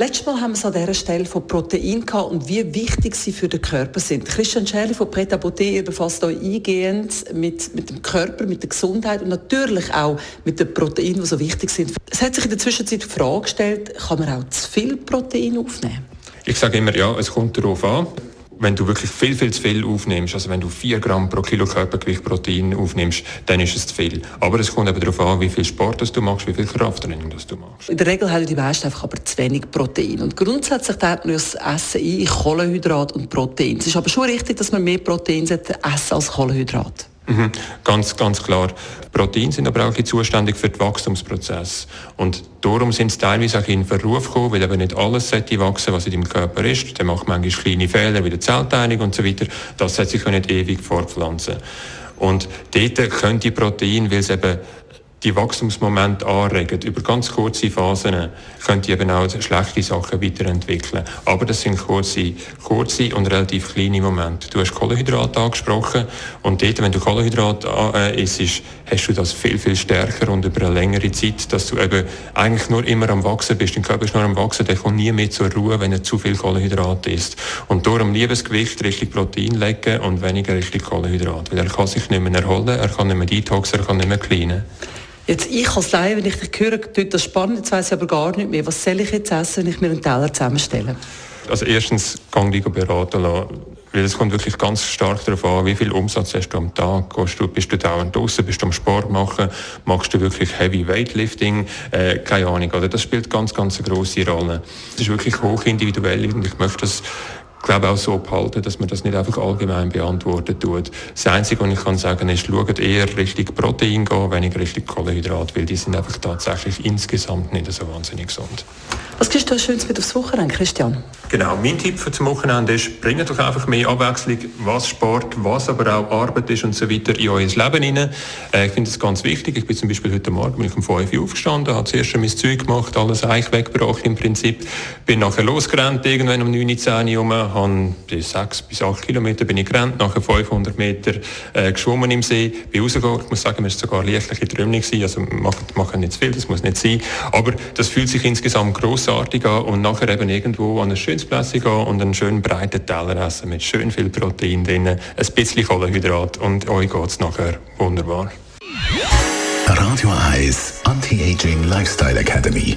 Letztes Mal haben wir es an dieser Stelle von Protein gehabt und wie wichtig sie für den Körper sind. Christian Scherli von Preta Botte befasst euch eingehend mit, mit dem Körper, mit der Gesundheit und natürlich auch mit den Proteinen, die so wichtig sind. Es hat sich in der Zwischenzeit die Frage gestellt, kann man auch zu viel Protein aufnehmen? Ich sage immer, ja, es kommt darauf an wenn du wirklich viel, viel zu viel aufnimmst, also wenn du 4 Gramm pro Kilo Körpergewicht Protein aufnimmst, dann ist es zu viel. Aber es kommt eben darauf an, wie viel Sport du machst, wie viel Krafttraining du machst. In der Regel haben die meisten einfach aber zu wenig Protein. Und grundsätzlich teilt man das Essen ein in Kohlenhydrat und Protein. Es ist aber schon richtig, dass man mehr Protein essen als Kohlenhydrat. Mhm, ganz, ganz klar. Proteine sind aber auch zuständig für den Wachstumsprozess. Und darum sind sie teilweise auch in Verruf gekommen, weil eben nicht alles sollte wachsen, was in deinem Körper ist. Der macht manchmal kleine Fehler, wie die Zellteilung und so weiter. Das sollte sich nicht ewig fortpflanzen. Und dort können die Proteine, weil es eben die Wachstumsmomente anregen, über ganz kurze Phasen, können die eben auch schlechte Sachen weiterentwickeln. Aber das sind kurze, kurze und relativ kleine Momente. Du hast Kohlenhydrate angesprochen und dort, wenn du Kohlenhydrate äh, isst, hast du das viel, viel stärker und über eine längere Zeit, dass du eben eigentlich nur immer am Wachsen bist. Dein Körper ist nur am Wachsen, der kommt nie mehr zur Ruhe, wenn er zu viel Kohlenhydrate isst. Und darum lieber das Gewicht richtig Protein legen und weniger richtig Kohlenhydrate. Weil er kann sich nicht mehr erholen, er kann nicht mehr detoxen, er kann nicht mehr cleanen. Jetzt, ich als Laie, wenn ich dich höre, tut das spannend, jetzt weiss ich aber gar nicht mehr. Was soll ich jetzt essen, wenn ich mir einen Teller zusammenstelle? Also erstens, gang dich beraten lassen. Weil es kommt wirklich ganz stark darauf an, wie viel Umsatz hast du am Tag. Gehst du, bist du dauernd draußen, bist du am Sport machen, machst du wirklich Heavy Weightlifting, äh, keine Ahnung. Oder? Das spielt ganz, ganz eine grosse Rolle. Es ist wirklich hoch individuell und ich möchte das glaube auch so behalten, dass man das nicht einfach allgemein beantworten tut. Das Einzige, was ich kann sagen, ist, schaut eher Richtung Protein gehen, weniger Richtung Kohlenhydrat, weil die sind einfach tatsächlich insgesamt nicht so wahnsinnig gesund. Was kriegst du Schönes mit aufs Wochenende, Christian? Genau, mein Tipp für das Wochenende ist, bringt doch einfach mehr Abwechslung, was Sport, was aber auch Arbeit ist und so weiter in euer Leben hinein. Äh, ich finde das ganz wichtig. Ich bin zum Beispiel heute Morgen bin ich um 5 Uhr aufgestanden, habe zuerst mein Zeug gemacht, alles eigentlich weggebracht im Prinzip. Bin nachher losgerannt, irgendwann um 9, 10 Uhr habe bis 6 bis 8 Kilometer bin ich gerannt, nachher 500 Meter äh, geschwommen im See, bin rausgegangen. Ich muss sagen, es war sogar leichtliche Träume also machen, machen nicht zu viel, das muss nicht sein. Aber das fühlt sich insgesamt gross großartig an und nachher eben irgendwo an ein schönes Plätzchen gehen und einen schönen breiten Teller essen mit schön viel Protein drin, ein bisschen Kohlenhydrat und euch geht es nachher wunderbar. Radio 1 Anti-Aging Lifestyle Academy.